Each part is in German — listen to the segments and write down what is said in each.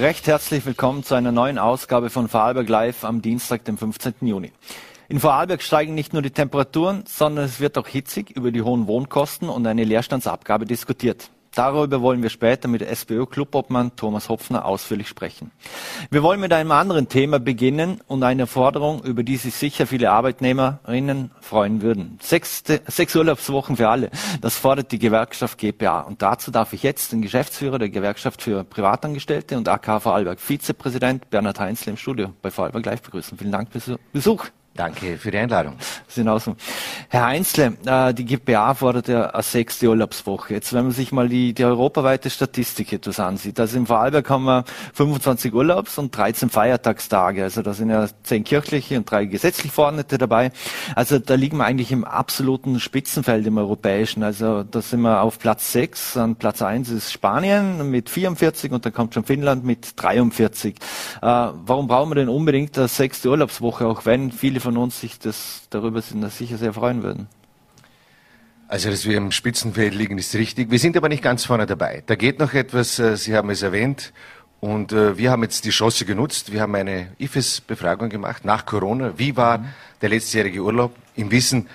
Recht herzlich willkommen zu einer neuen Ausgabe von Vorarlberg Live am Dienstag, dem 15. Juni. In Vorarlberg steigen nicht nur die Temperaturen, sondern es wird auch hitzig über die hohen Wohnkosten und eine Leerstandsabgabe diskutiert. Darüber wollen wir später mit SPÖ-Clubobmann Thomas Hopfner ausführlich sprechen. Wir wollen mit einem anderen Thema beginnen und einer Forderung, über die sich sicher viele Arbeitnehmerinnen freuen würden. Sechs, sechs Urlaubswochen für alle. Das fordert die Gewerkschaft GPA. Und dazu darf ich jetzt den Geschäftsführer der Gewerkschaft für Privatangestellte und AK Vorarlberg, Vizepräsident Bernhard Heinzle im Studio bei Vorarlberg live begrüßen. Vielen Dank für Besuch. Danke für die Einladung. Sind außen. Herr Heinzle, äh, die GPA fordert ja eine sechste Urlaubswoche. Jetzt, wenn man sich mal die, die europaweite Statistik etwas ansieht, also im Vorarlberg haben wir 25 Urlaubs- und 13 Feiertagstage. Also da sind ja zehn kirchliche und drei gesetzlich Verordnete dabei. Also da liegen wir eigentlich im absoluten Spitzenfeld im europäischen. Also da sind wir auf Platz 6. An Platz 1 ist Spanien mit 44 und dann kommt schon Finnland mit 43. Äh, warum brauchen wir denn unbedingt eine sechste Urlaubswoche, auch wenn viele von uns sich das darüber sind, das sicher sehr freuen würden. Also, dass wir im Spitzenfeld liegen, ist richtig. Wir sind aber nicht ganz vorne dabei. Da geht noch etwas, äh, Sie haben es erwähnt. Und äh, wir haben jetzt die Chance genutzt. Wir haben eine IFES-Befragung gemacht nach Corona. Wie war mhm. der letztjährige Urlaub? Im Wissen,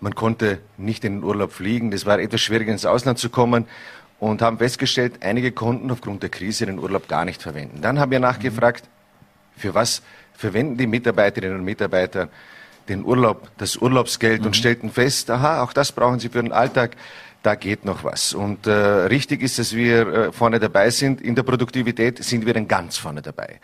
man konnte nicht in den Urlaub fliegen. Das war etwas schwieriger, ins Ausland zu kommen. Und haben festgestellt, einige konnten aufgrund der Krise den Urlaub gar nicht verwenden. Dann haben wir nachgefragt, für was verwenden die Mitarbeiterinnen und Mitarbeiter den Urlaub, das Urlaubsgeld mhm. und stellten fest, aha, auch das brauchen sie für den Alltag. Da geht noch was. Und äh, richtig ist, dass wir äh, vorne dabei sind. In der Produktivität sind wir dann ganz vorne dabei.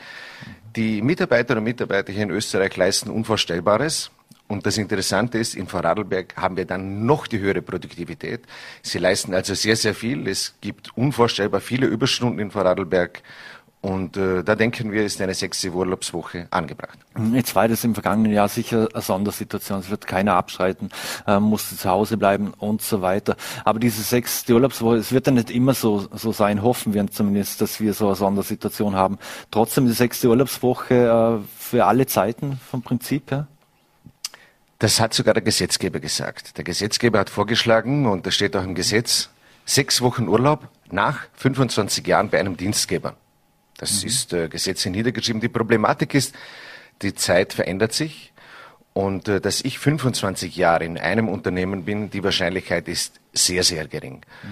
Die Mitarbeiterinnen und Mitarbeiter hier in Österreich leisten Unvorstellbares. Und das Interessante ist, in Vorarlberg haben wir dann noch die höhere Produktivität. Sie leisten also sehr, sehr viel. Es gibt unvorstellbar viele Überstunden in Vorarlberg. Und äh, da denken wir, ist eine sechste Urlaubswoche angebracht. Jetzt war das im vergangenen Jahr sicher eine Sondersituation. Es wird keiner abschreiten, äh, musste zu Hause bleiben und so weiter. Aber diese sechste Urlaubswoche, es wird ja nicht immer so, so sein, hoffen wir zumindest, dass wir so eine Sondersituation haben. Trotzdem die sechste Urlaubswoche äh, für alle Zeiten vom Prinzip her? Das hat sogar der Gesetzgeber gesagt. Der Gesetzgeber hat vorgeschlagen, und das steht auch im Gesetz, sechs Wochen Urlaub nach 25 Jahren bei einem Dienstgeber. Das mhm. ist äh, Gesetz niedergeschrieben. Die Problematik ist, die Zeit verändert sich und äh, dass ich 25 Jahre in einem Unternehmen bin, die Wahrscheinlichkeit ist sehr, sehr gering. Mhm.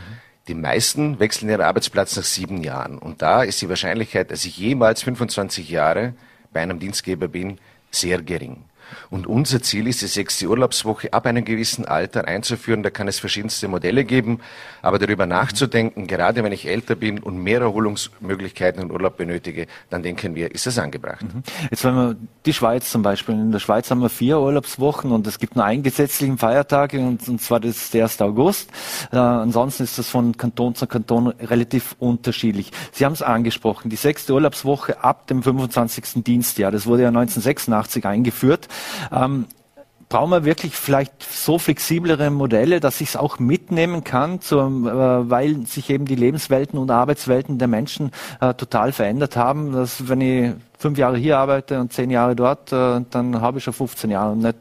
Die meisten wechseln ihren Arbeitsplatz nach sieben Jahren und da ist die Wahrscheinlichkeit, dass ich jemals 25 Jahre bei einem Dienstgeber bin, sehr gering. Und unser Ziel ist, die sechste Urlaubswoche ab einem gewissen Alter einzuführen. Da kann es verschiedenste Modelle geben. Aber darüber nachzudenken, gerade wenn ich älter bin und mehr Erholungsmöglichkeiten und Urlaub benötige, dann denken wir, ist das angebracht. Mhm. Jetzt wenn wir die Schweiz zum Beispiel. In der Schweiz haben wir vier Urlaubswochen und es gibt nur einen gesetzlichen Feiertag und, und zwar das ist der 1. August. Äh, ansonsten ist das von Kanton zu Kanton relativ unterschiedlich. Sie haben es angesprochen, die sechste Urlaubswoche ab dem 25. Dienstjahr. Das wurde ja 1986 eingeführt. Ähm, brauchen wir wirklich vielleicht so flexiblere Modelle, dass ich es auch mitnehmen kann, zur, äh, weil sich eben die Lebenswelten und Arbeitswelten der Menschen äh, total verändert haben. Dass wenn ich fünf Jahre hier arbeite und zehn Jahre dort, äh, dann habe ich schon 15 Jahre und nicht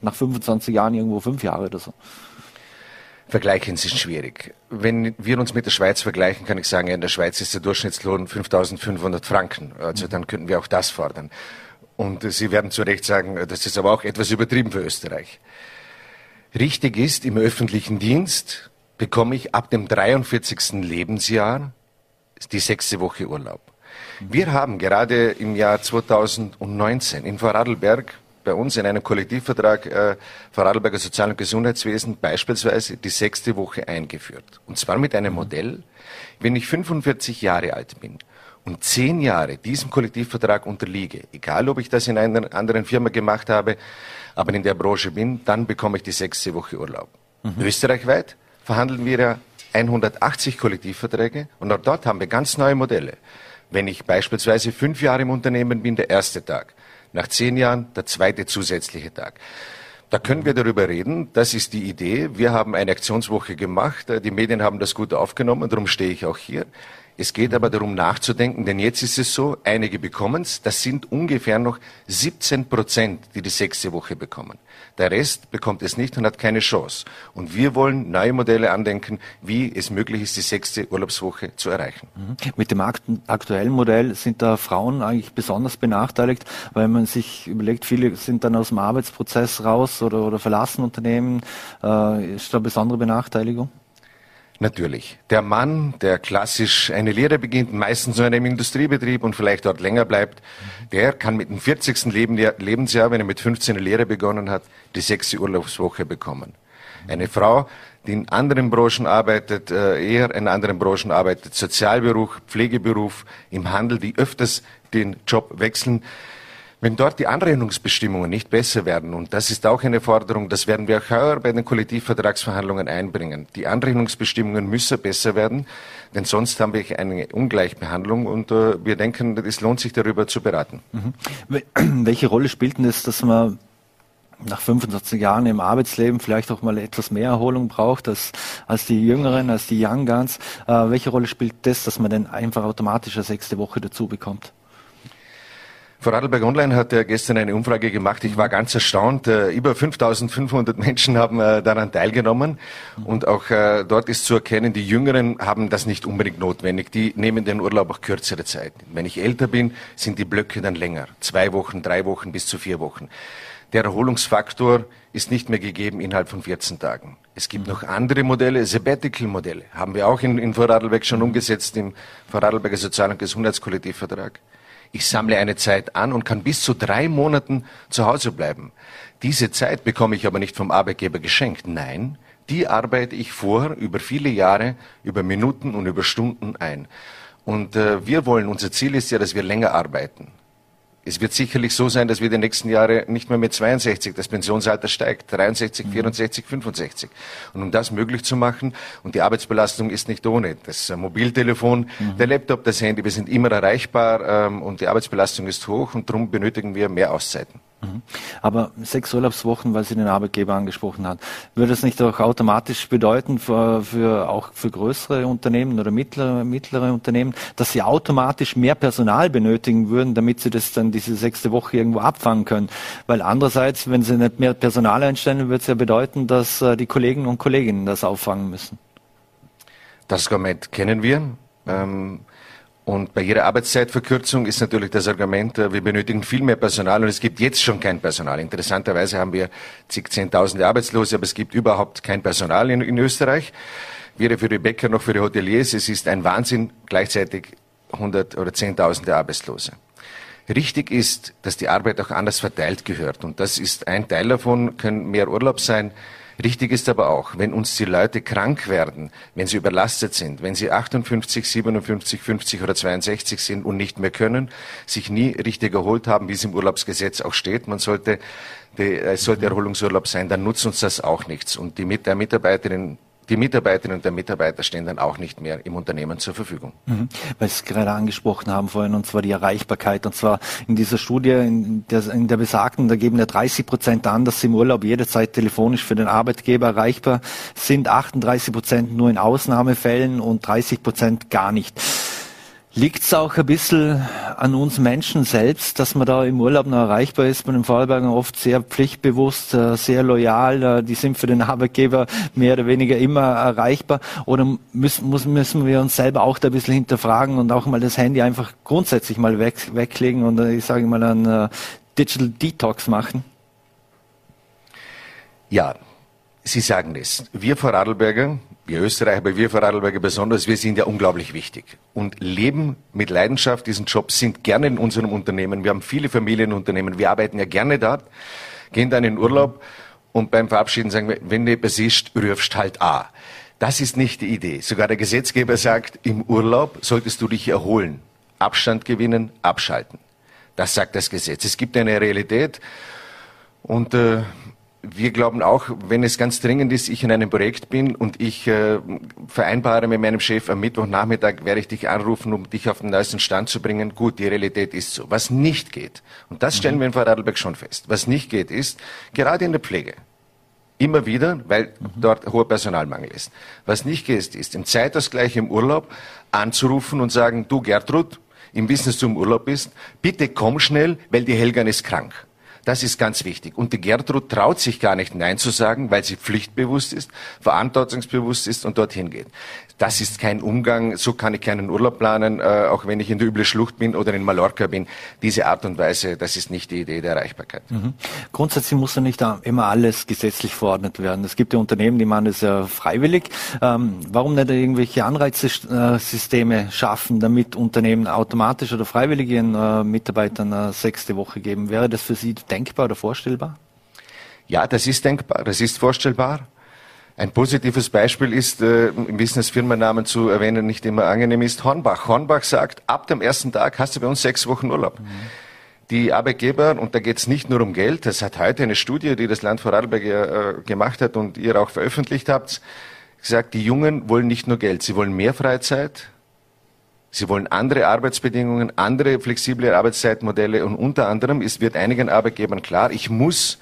nach 25 Jahren irgendwo fünf Jahre oder so. Vergleichen ist schwierig. Wenn wir uns mit der Schweiz vergleichen, kann ich sagen, in der Schweiz ist der Durchschnittslohn 5.500 Franken. Also dann könnten wir auch das fordern. Und Sie werden zu Recht sagen, das ist aber auch etwas übertrieben für Österreich. Richtig ist, im öffentlichen Dienst bekomme ich ab dem 43. Lebensjahr die sechste Woche Urlaub. Wir haben gerade im Jahr 2019 in Vorarlberg bei uns in einem Kollektivvertrag äh, Vorarlberger Sozial- und Gesundheitswesen beispielsweise die sechste Woche eingeführt. Und zwar mit einem Modell, wenn ich 45 Jahre alt bin und zehn Jahre diesem Kollektivvertrag unterliege, egal ob ich das in einer anderen Firma gemacht habe, aber in der Branche bin, dann bekomme ich die sechste Woche Urlaub. Mhm. Österreichweit verhandeln wir ja 180 Kollektivverträge und auch dort haben wir ganz neue Modelle. Wenn ich beispielsweise fünf Jahre im Unternehmen bin, der erste Tag. Nach zehn Jahren der zweite zusätzliche Tag. Da können wir darüber reden. Das ist die Idee. Wir haben eine Aktionswoche gemacht. Die Medien haben das gut aufgenommen. Darum stehe ich auch hier. Es geht aber darum nachzudenken, denn jetzt ist es so, einige bekommen es, das sind ungefähr noch 17 Prozent, die die sechste Woche bekommen. Der Rest bekommt es nicht und hat keine Chance. Und wir wollen neue Modelle andenken, wie es möglich ist, die sechste Urlaubswoche zu erreichen. Mhm. Mit dem aktuellen Modell sind da Frauen eigentlich besonders benachteiligt, weil man sich überlegt, viele sind dann aus dem Arbeitsprozess raus oder, oder verlassen Unternehmen. Äh, ist da besondere Benachteiligung? Natürlich. Der Mann, der klassisch eine Lehre beginnt, meistens in einem Industriebetrieb und vielleicht dort länger bleibt, der kann mit dem 40. Lebensjahr, wenn er mit 15 eine Lehre begonnen hat, die sechste Urlaubswoche bekommen. Eine Frau, die in anderen Branchen arbeitet, äh, eher in anderen Branchen arbeitet, Sozialberuf, Pflegeberuf, im Handel, die öfters den Job wechseln, wenn dort die Anrechnungsbestimmungen nicht besser werden, und das ist auch eine Forderung, das werden wir auch heuer bei den Kollektivvertragsverhandlungen einbringen. Die Anrechnungsbestimmungen müssen besser werden, denn sonst haben wir eine Ungleichbehandlung und äh, wir denken, es lohnt sich darüber zu beraten. Mhm. Welche Rolle spielt denn das, dass man nach 25 Jahren im Arbeitsleben vielleicht auch mal etwas mehr Erholung braucht als, als die Jüngeren, als die Young Guns. Äh, welche Rolle spielt das, dass man denn einfach automatisch eine sechste Woche dazu bekommt? Vorarlberg Online hat ja gestern eine Umfrage gemacht. Ich war ganz erstaunt. Äh, über 5500 Menschen haben äh, daran teilgenommen. Und auch äh, dort ist zu erkennen, die Jüngeren haben das nicht unbedingt notwendig. Die nehmen den Urlaub auch kürzere Zeit. Wenn ich älter bin, sind die Blöcke dann länger. Zwei Wochen, drei Wochen bis zu vier Wochen. Der Erholungsfaktor ist nicht mehr gegeben innerhalb von 14 Tagen. Es gibt noch andere Modelle, Sabbatical-Modelle, haben wir auch in, in Vorarlberg schon umgesetzt im Vorarlberger Sozial- und Gesundheitskollektivvertrag. Ich sammle eine Zeit an und kann bis zu drei Monaten zu Hause bleiben. Diese Zeit bekomme ich aber nicht vom Arbeitgeber geschenkt. Nein, die arbeite ich vor über viele Jahre, über Minuten und über Stunden ein. Und äh, wir wollen, unser Ziel ist ja, dass wir länger arbeiten. Es wird sicherlich so sein, dass wir die nächsten Jahre nicht mehr mit 62 das Pensionsalter steigt, 63, 64, 65. Und um das möglich zu machen, und die Arbeitsbelastung ist nicht ohne, das Mobiltelefon, mhm. der Laptop, das Handy, wir sind immer erreichbar ähm, und die Arbeitsbelastung ist hoch und darum benötigen wir mehr Auszeiten. Mhm. Aber sechs Urlaubswochen, weil Sie den Arbeitgeber angesprochen hat, würde es nicht auch automatisch bedeuten für, für auch für größere Unternehmen oder mittlere, mittlere Unternehmen, dass sie automatisch mehr Personal benötigen würden, damit sie das dann diese sechste Woche irgendwo abfangen können? Weil andererseits, wenn sie nicht mehr Personal einstellen, würde es ja bedeuten, dass äh, die Kollegen und Kolleginnen das auffangen müssen. Das Argument kennen wir. Ähm und bei jeder Arbeitszeitverkürzung ist natürlich das Argument, äh, wir benötigen viel mehr Personal und es gibt jetzt schon kein Personal. Interessanterweise haben wir zig Zehntausende Arbeitslose, aber es gibt überhaupt kein Personal in, in Österreich. Weder für die Bäcker noch für die Hoteliers. Es ist ein Wahnsinn, gleichzeitig 100 oder Zehntausende Arbeitslose. Richtig ist, dass die Arbeit auch anders verteilt gehört. Und das ist ein Teil davon, können mehr Urlaub sein, Richtig ist aber auch, wenn uns die Leute krank werden, wenn sie überlastet sind, wenn sie 58, 57, 50 oder 62 sind und nicht mehr können, sich nie richtig erholt haben, wie es im Urlaubsgesetz auch steht, man sollte, es sollte Erholungsurlaub sein, dann nutzt uns das auch nichts. Und die Mitarbeiterin die Mitarbeiterinnen und Mitarbeiter stehen dann auch nicht mehr im Unternehmen zur Verfügung. Mhm. Weil Sie es gerade angesprochen haben vorhin, und zwar die Erreichbarkeit. Und zwar in dieser Studie, in der, in der besagten, da geben ja 30 Prozent an, dass sie im Urlaub jederzeit telefonisch für den Arbeitgeber erreichbar sind, 38 Prozent nur in Ausnahmefällen und 30 Prozent gar nicht. Liegt es auch ein bisschen an uns Menschen selbst, dass man da im Urlaub noch erreichbar ist? Bei den Vorarlbergern oft sehr pflichtbewusst, äh, sehr loyal. Äh, die sind für den Arbeitgeber mehr oder weniger immer erreichbar. Oder müssen, müssen wir uns selber auch da ein bisschen hinterfragen und auch mal das Handy einfach grundsätzlich mal weg, weglegen und äh, ich sage mal einen Digital Detox machen? Ja, Sie sagen es. Wir Vorarlberger, wir Österreicher, aber wir Vorarlberger besonders, wir sind ja unglaublich wichtig und leben mit Leidenschaft diesen Job, sind gerne in unserem Unternehmen. Wir haben viele Familienunternehmen, wir arbeiten ja gerne dort, gehen dann in Urlaub und beim Verabschieden sagen wir, wenn du etwas ist, rufst halt A. Das ist nicht die Idee. Sogar der Gesetzgeber sagt, im Urlaub solltest du dich erholen, Abstand gewinnen, abschalten. Das sagt das Gesetz. Es gibt eine Realität und äh, wir glauben auch, wenn es ganz dringend ist, ich in einem Projekt bin und ich äh, vereinbare mit meinem Chef am Mittwochnachmittag, werde ich dich anrufen, um dich auf den neuesten Stand zu bringen. Gut, die Realität ist so. Was nicht geht, und das stellen mhm. wir in Vorarlberg schon fest, was nicht geht, ist, gerade in der Pflege, Immer wieder, weil mhm. dort hoher Personalmangel ist. Was nicht geht, ist im Zeitausgleich im Urlaub anzurufen und sagen, du Gertrud, im Wissen, dass du im Urlaub bist, bitte komm schnell, weil die Helgan ist krank. Das ist ganz wichtig. Und die Gertrud traut sich gar nicht Nein zu sagen, weil sie pflichtbewusst ist, verantwortungsbewusst ist und dorthin geht das ist kein Umgang, so kann ich keinen Urlaub planen, äh, auch wenn ich in der üble Schlucht bin oder in Mallorca bin. Diese Art und Weise, das ist nicht die Idee der Erreichbarkeit. Mhm. Grundsätzlich muss ja nicht immer alles gesetzlich verordnet werden. Es gibt ja Unternehmen, die machen das ja freiwillig. Ähm, warum nicht irgendwelche Anreizsysteme schaffen, damit Unternehmen automatisch oder freiwillig ihren äh, Mitarbeitern eine sechste Woche geben? Wäre das für Sie denkbar oder vorstellbar? Ja, das ist denkbar, das ist vorstellbar. Ein positives Beispiel ist, äh, im Wissen des Firmennamen zu erwähnen, nicht immer angenehm ist, Hornbach. Hornbach sagt, ab dem ersten Tag hast du bei uns sechs Wochen Urlaub. Mhm. Die Arbeitgeber, und da geht es nicht nur um Geld, das hat heute eine Studie, die das Land Vorarlberg äh, gemacht hat und ihr auch veröffentlicht habt, gesagt, die Jungen wollen nicht nur Geld, sie wollen mehr Freizeit, Sie wollen andere Arbeitsbedingungen, andere flexible Arbeitszeitmodelle und unter anderem ist, wird einigen Arbeitgebern klar, ich muss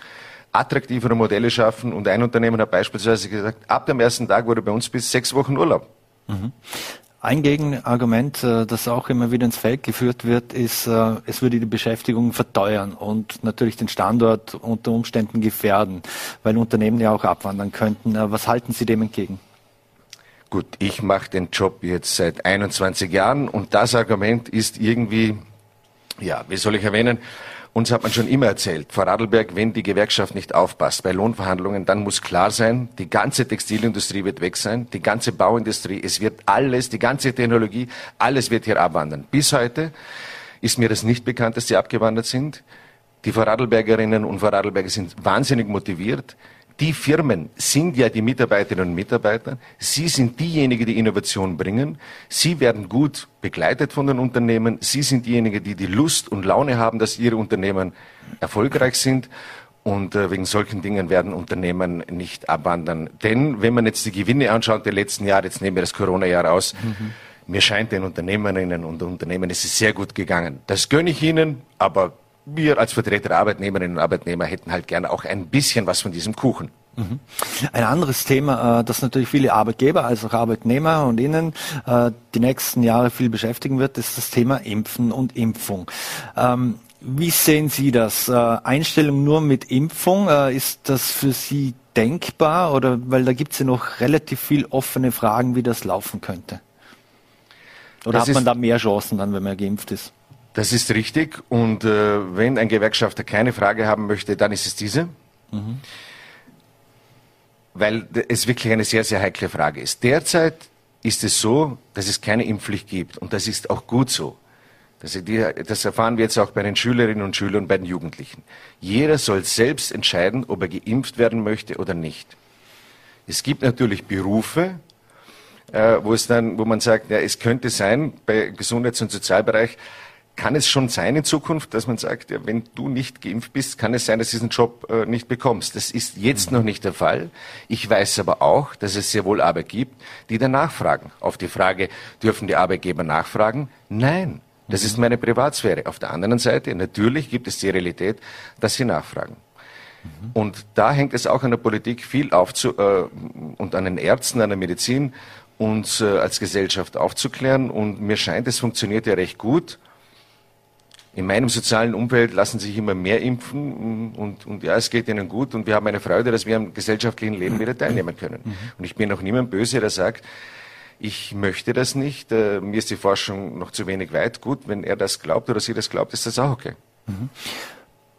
attraktivere Modelle schaffen. Und ein Unternehmen hat beispielsweise gesagt, ab dem ersten Tag wurde bei uns bis sechs Wochen Urlaub. Mhm. Ein Gegenargument, äh, das auch immer wieder ins Feld geführt wird, ist, äh, es würde die Beschäftigung verteuern und natürlich den Standort unter Umständen gefährden, weil Unternehmen ja auch abwandern könnten. Äh, was halten Sie dem entgegen? Gut, ich mache den Job jetzt seit 21 Jahren und das Argument ist irgendwie, ja, wie soll ich erwähnen, uns hat man schon immer erzählt, vor Radlberg, wenn die Gewerkschaft nicht aufpasst bei Lohnverhandlungen, dann muss klar sein, die ganze Textilindustrie wird weg sein, die ganze Bauindustrie, es wird alles, die ganze Technologie, alles wird hier abwandern. Bis heute ist mir das nicht bekannt, dass sie abgewandert sind. Die Vorarlbergerinnen und Vorarlberger sind wahnsinnig motiviert die Firmen sind ja die Mitarbeiterinnen und Mitarbeiter. Sie sind diejenigen, die Innovation bringen. Sie werden gut begleitet von den Unternehmen. Sie sind diejenigen, die die Lust und Laune haben, dass ihre Unternehmen erfolgreich sind. Und äh, wegen solchen Dingen werden Unternehmen nicht abwandern. Denn wenn man jetzt die Gewinne anschaut der letzten Jahre, jetzt nehmen wir das Corona-Jahr aus, mhm. mir scheint den Unternehmerinnen und Unternehmen, es ist sehr gut gegangen. Das gönne ich Ihnen, aber wir als Vertreter der Arbeitnehmerinnen und Arbeitnehmer hätten halt gerne auch ein bisschen was von diesem Kuchen. Mhm. Ein anderes Thema, äh, das natürlich viele Arbeitgeber als auch Arbeitnehmer und Ihnen äh, die nächsten Jahre viel beschäftigen wird, ist das Thema Impfen und Impfung. Ähm, wie sehen Sie das? Äh, Einstellung nur mit Impfung, ist das für Sie denkbar oder weil da gibt es ja noch relativ viel offene Fragen, wie das laufen könnte? Oder das hat man da mehr Chancen dann, wenn man geimpft ist? Das ist richtig. Und äh, wenn ein Gewerkschafter keine Frage haben möchte, dann ist es diese. Mhm. Weil es wirklich eine sehr, sehr heikle Frage ist. Derzeit ist es so, dass es keine Impfpflicht gibt. Und das ist auch gut so. Das, das erfahren wir jetzt auch bei den Schülerinnen und Schülern und bei den Jugendlichen. Jeder soll selbst entscheiden, ob er geimpft werden möchte oder nicht. Es gibt natürlich Berufe, äh, wo es dann, wo man sagt, ja, es könnte sein, bei Gesundheits- und Sozialbereich, kann es schon sein in Zukunft, dass man sagt, ja, wenn du nicht geimpft bist, kann es sein, dass du diesen Job äh, nicht bekommst. Das ist jetzt mhm. noch nicht der Fall. Ich weiß aber auch, dass es sehr wohl Arbeit gibt, die danach fragen. Auf die Frage, dürfen die Arbeitgeber nachfragen? Nein. Das mhm. ist meine Privatsphäre. Auf der anderen Seite, natürlich gibt es die Realität, dass sie nachfragen. Mhm. Und da hängt es auch an der Politik viel aufzu äh, und an den Ärzten, an der Medizin, uns äh, als Gesellschaft aufzuklären. Und mir scheint, es funktioniert ja recht gut. In meinem sozialen Umfeld lassen sich immer mehr impfen und, und ja, es geht ihnen gut und wir haben eine Freude, dass wir am gesellschaftlichen Leben wieder teilnehmen können. Mhm. Und ich bin auch niemand böse, der sagt, ich möchte das nicht, äh, mir ist die Forschung noch zu wenig weit. Gut, wenn er das glaubt oder sie das glaubt, ist das auch okay. Mhm.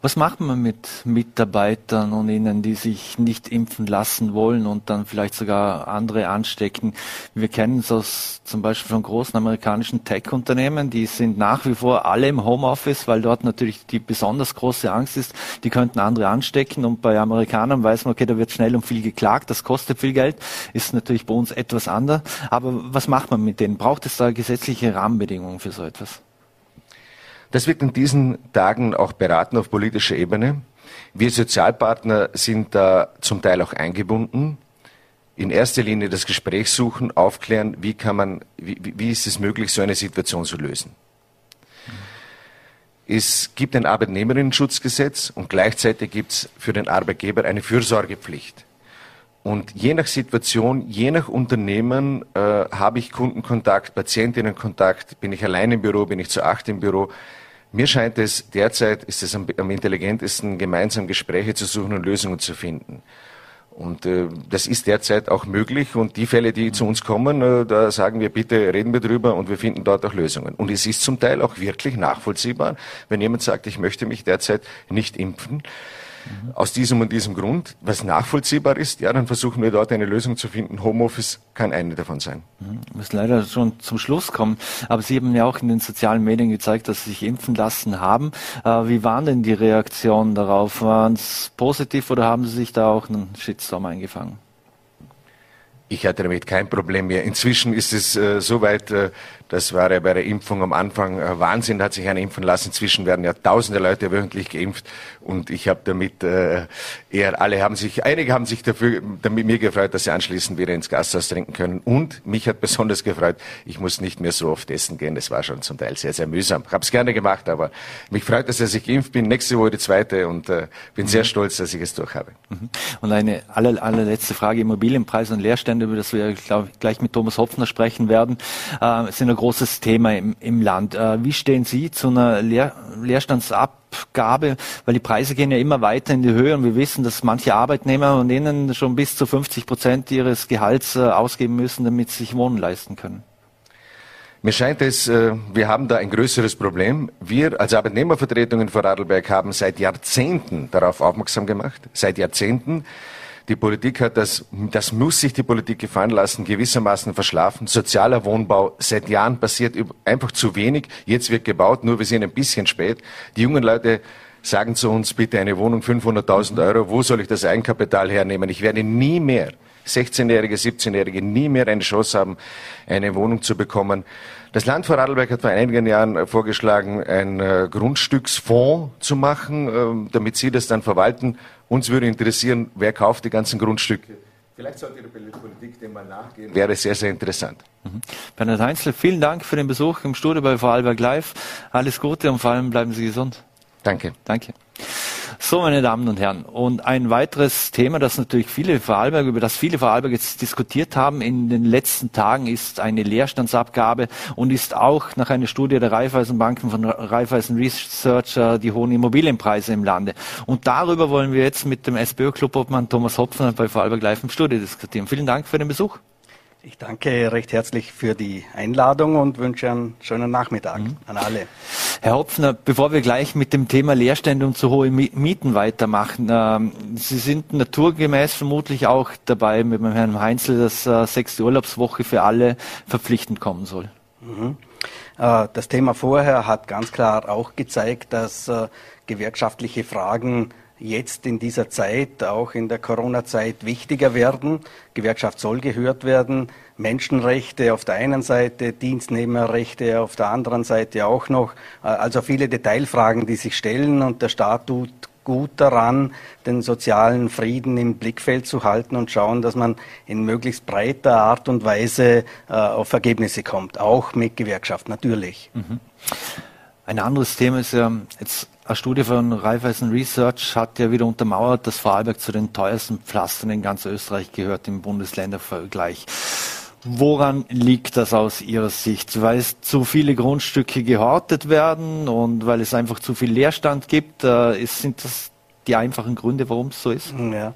Was macht man mit Mitarbeitern und ihnen, die sich nicht impfen lassen wollen und dann vielleicht sogar andere anstecken? Wir kennen es aus zum Beispiel von großen amerikanischen Tech-Unternehmen, die sind nach wie vor alle im Homeoffice, weil dort natürlich die besonders große Angst ist, die könnten andere anstecken und bei Amerikanern weiß man, okay, da wird schnell und viel geklagt, das kostet viel Geld, ist natürlich bei uns etwas anders. Aber was macht man mit denen? Braucht es da gesetzliche Rahmenbedingungen für so etwas? Das wird in diesen Tagen auch beraten auf politischer Ebene. Wir Sozialpartner sind da zum Teil auch eingebunden. In erster Linie das Gespräch suchen, aufklären, wie kann man, wie, wie ist es möglich, so eine Situation zu lösen. Es gibt ein Arbeitnehmerinnenschutzgesetz und gleichzeitig gibt es für den Arbeitgeber eine Fürsorgepflicht. Und je nach Situation, je nach Unternehmen äh, habe ich Kundenkontakt, Patientinnenkontakt, bin ich allein im Büro, bin ich zu acht im Büro. Mir scheint es, derzeit ist es am, am intelligentesten, gemeinsam Gespräche zu suchen und Lösungen zu finden. Und äh, das ist derzeit auch möglich. Und die Fälle, die zu uns kommen, äh, da sagen wir, bitte reden wir drüber und wir finden dort auch Lösungen. Und es ist zum Teil auch wirklich nachvollziehbar, wenn jemand sagt, ich möchte mich derzeit nicht impfen Mhm. Aus diesem und diesem Grund, was nachvollziehbar ist, ja, dann versuchen wir dort eine Lösung zu finden. Homeoffice kann eine davon sein. Mhm. Wir müssen leider schon zum Schluss kommen. Aber Sie haben ja auch in den sozialen Medien gezeigt, dass Sie sich impfen lassen haben. Äh, wie waren denn die Reaktionen darauf? Waren es positiv oder haben Sie sich da auch einen Shitstorm eingefangen? Ich hatte damit kein Problem mehr. Inzwischen ist es äh, so weit, äh, das war ja bei der Impfung am Anfang äh, Wahnsinn, hat sich einer impfen lassen. Inzwischen werden ja tausende Leute wöchentlich geimpft und ich habe damit äh, eher alle haben sich, einige haben sich dafür damit mir gefreut, dass sie anschließend wieder ins Gasthaus trinken können und mich hat besonders gefreut, ich muss nicht mehr so oft essen gehen. Das war schon zum Teil sehr, sehr mühsam. Ich habe es gerne gemacht, aber mich freut, dass ich geimpft bin. Nächste Woche die zweite und äh, bin mhm. sehr stolz, dass ich es durch habe. Mhm. Und eine aller, allerletzte Frage, Immobilienpreise und Leerstände, über das wir glaub, gleich mit Thomas Hopfner sprechen werden, äh, sind ein großes Thema im, im Land. Äh, wie stehen Sie zu einer Leer, Leerstandsabgabe? Weil die Preise gehen ja immer weiter in die Höhe und wir wissen, dass manche Arbeitnehmer und ihnen schon bis zu 50 Prozent ihres Gehalts äh, ausgeben müssen, damit sie sich Wohnen leisten können. Mir scheint es, äh, wir haben da ein größeres Problem. Wir als Arbeitnehmervertretung in Vorarlberg haben seit Jahrzehnten darauf aufmerksam gemacht, seit Jahrzehnten, die Politik hat das, das muss sich die Politik gefallen lassen, gewissermaßen verschlafen. Sozialer Wohnbau seit Jahren passiert einfach zu wenig. Jetzt wird gebaut, nur wir sind ein bisschen spät. Die jungen Leute sagen zu uns, bitte eine Wohnung 500.000 Euro. Wo soll ich das Eigenkapital hernehmen? Ich werde nie mehr 16-Jährige, 17-Jährige nie mehr eine Chance haben, eine Wohnung zu bekommen. Das Land Vorarlberg hat vor einigen Jahren vorgeschlagen, einen äh, Grundstücksfonds zu machen, äh, damit Sie das dann verwalten. Uns würde interessieren, wer kauft die ganzen Grundstücke. Vielleicht sollte die Politik dem mal nachgehen. Wäre sehr, sehr interessant. Mhm. Bernhard Heinzl, vielen Dank für den Besuch im Studio bei Vorarlberg Live. Alles Gute und vor allem bleiben Sie gesund. Danke. Danke. So, meine Damen und Herren, und ein weiteres Thema, das natürlich viele Vorarlberger, über das viele Vorarlberger jetzt diskutiert haben in den letzten Tagen, ist eine Leerstandsabgabe und ist auch nach einer Studie der Raiffeisenbanken von Raiffeisen Research die hohen Immobilienpreise im Lande. Und darüber wollen wir jetzt mit dem SPÖ-Clubobmann Thomas Hopfner bei Vorarlberg Live im Studio diskutieren. Vielen Dank für den Besuch. Ich danke recht herzlich für die Einladung und wünsche einen schönen Nachmittag mhm. an alle. Herr Hopfner, bevor wir gleich mit dem Thema Leerstände und zu hohe Mieten weitermachen, äh, Sie sind naturgemäß vermutlich auch dabei mit dem Herrn Heinzel, dass äh, sechste Urlaubswoche für alle verpflichtend kommen soll. Mhm. Äh, das Thema vorher hat ganz klar auch gezeigt, dass äh, gewerkschaftliche Fragen jetzt in dieser Zeit, auch in der Corona-Zeit, wichtiger werden. Gewerkschaft soll gehört werden. Menschenrechte auf der einen Seite, Dienstnehmerrechte auf der anderen Seite auch noch. Äh, also viele Detailfragen, die sich stellen und der Staat tut gut daran, den sozialen Frieden im Blickfeld zu halten und schauen, dass man in möglichst breiter Art und Weise äh, auf Ergebnisse kommt, auch mit Gewerkschaft natürlich. Mhm. Ein anderes Thema ist ja, jetzt eine Studie von Raiffeisen Research hat ja wieder untermauert, dass Vorarlberg zu den teuersten Pflastern in ganz Österreich gehört im Bundesländervergleich. Woran liegt das aus Ihrer Sicht? Weil es zu viele Grundstücke gehortet werden und weil es einfach zu viel Leerstand gibt? Äh, sind das die einfachen Gründe, warum es so ist? Ja,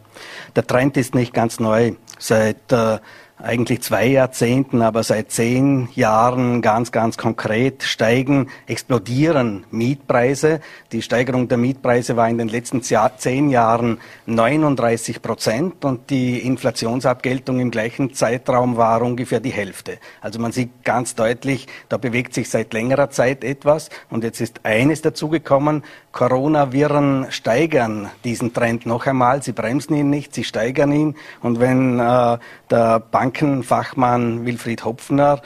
der Trend ist nicht ganz neu. Seit äh, eigentlich zwei Jahrzehnten, aber seit zehn Jahren ganz, ganz konkret steigen, explodieren Mietpreise. Die Steigerung der Mietpreise war in den letzten zehn Jahren 39 Prozent und die Inflationsabgeltung im gleichen Zeitraum war ungefähr die Hälfte. Also man sieht ganz deutlich, da bewegt sich seit längerer Zeit etwas und jetzt ist eines dazugekommen, Corona-Viren steigern diesen Trend noch einmal. Sie bremsen ihn nicht, sie steigern ihn und wenn äh, der Bank Bankenfachmann Wilfried Hopfner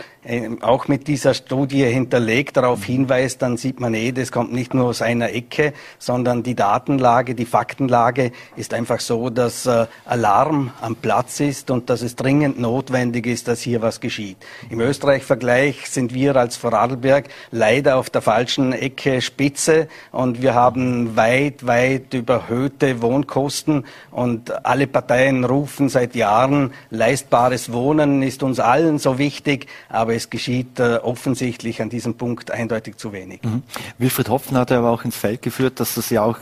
auch mit dieser Studie hinterlegt darauf hinweist, dann sieht man eh, das kommt nicht nur aus einer Ecke, sondern die Datenlage, die Faktenlage ist einfach so, dass äh, Alarm am Platz ist und dass es dringend notwendig ist, dass hier was geschieht. Im Österreich-Vergleich sind wir als Vorarlberg leider auf der falschen Ecke Spitze und wir haben weit, weit überhöhte Wohnkosten und alle Parteien rufen seit Jahren, leistbares Wohnen ist uns allen so wichtig, aber es geschieht äh, offensichtlich an diesem Punkt eindeutig zu wenig. Mhm. Wilfried Hopfen hat aber auch ins Feld geführt, dass das ja auch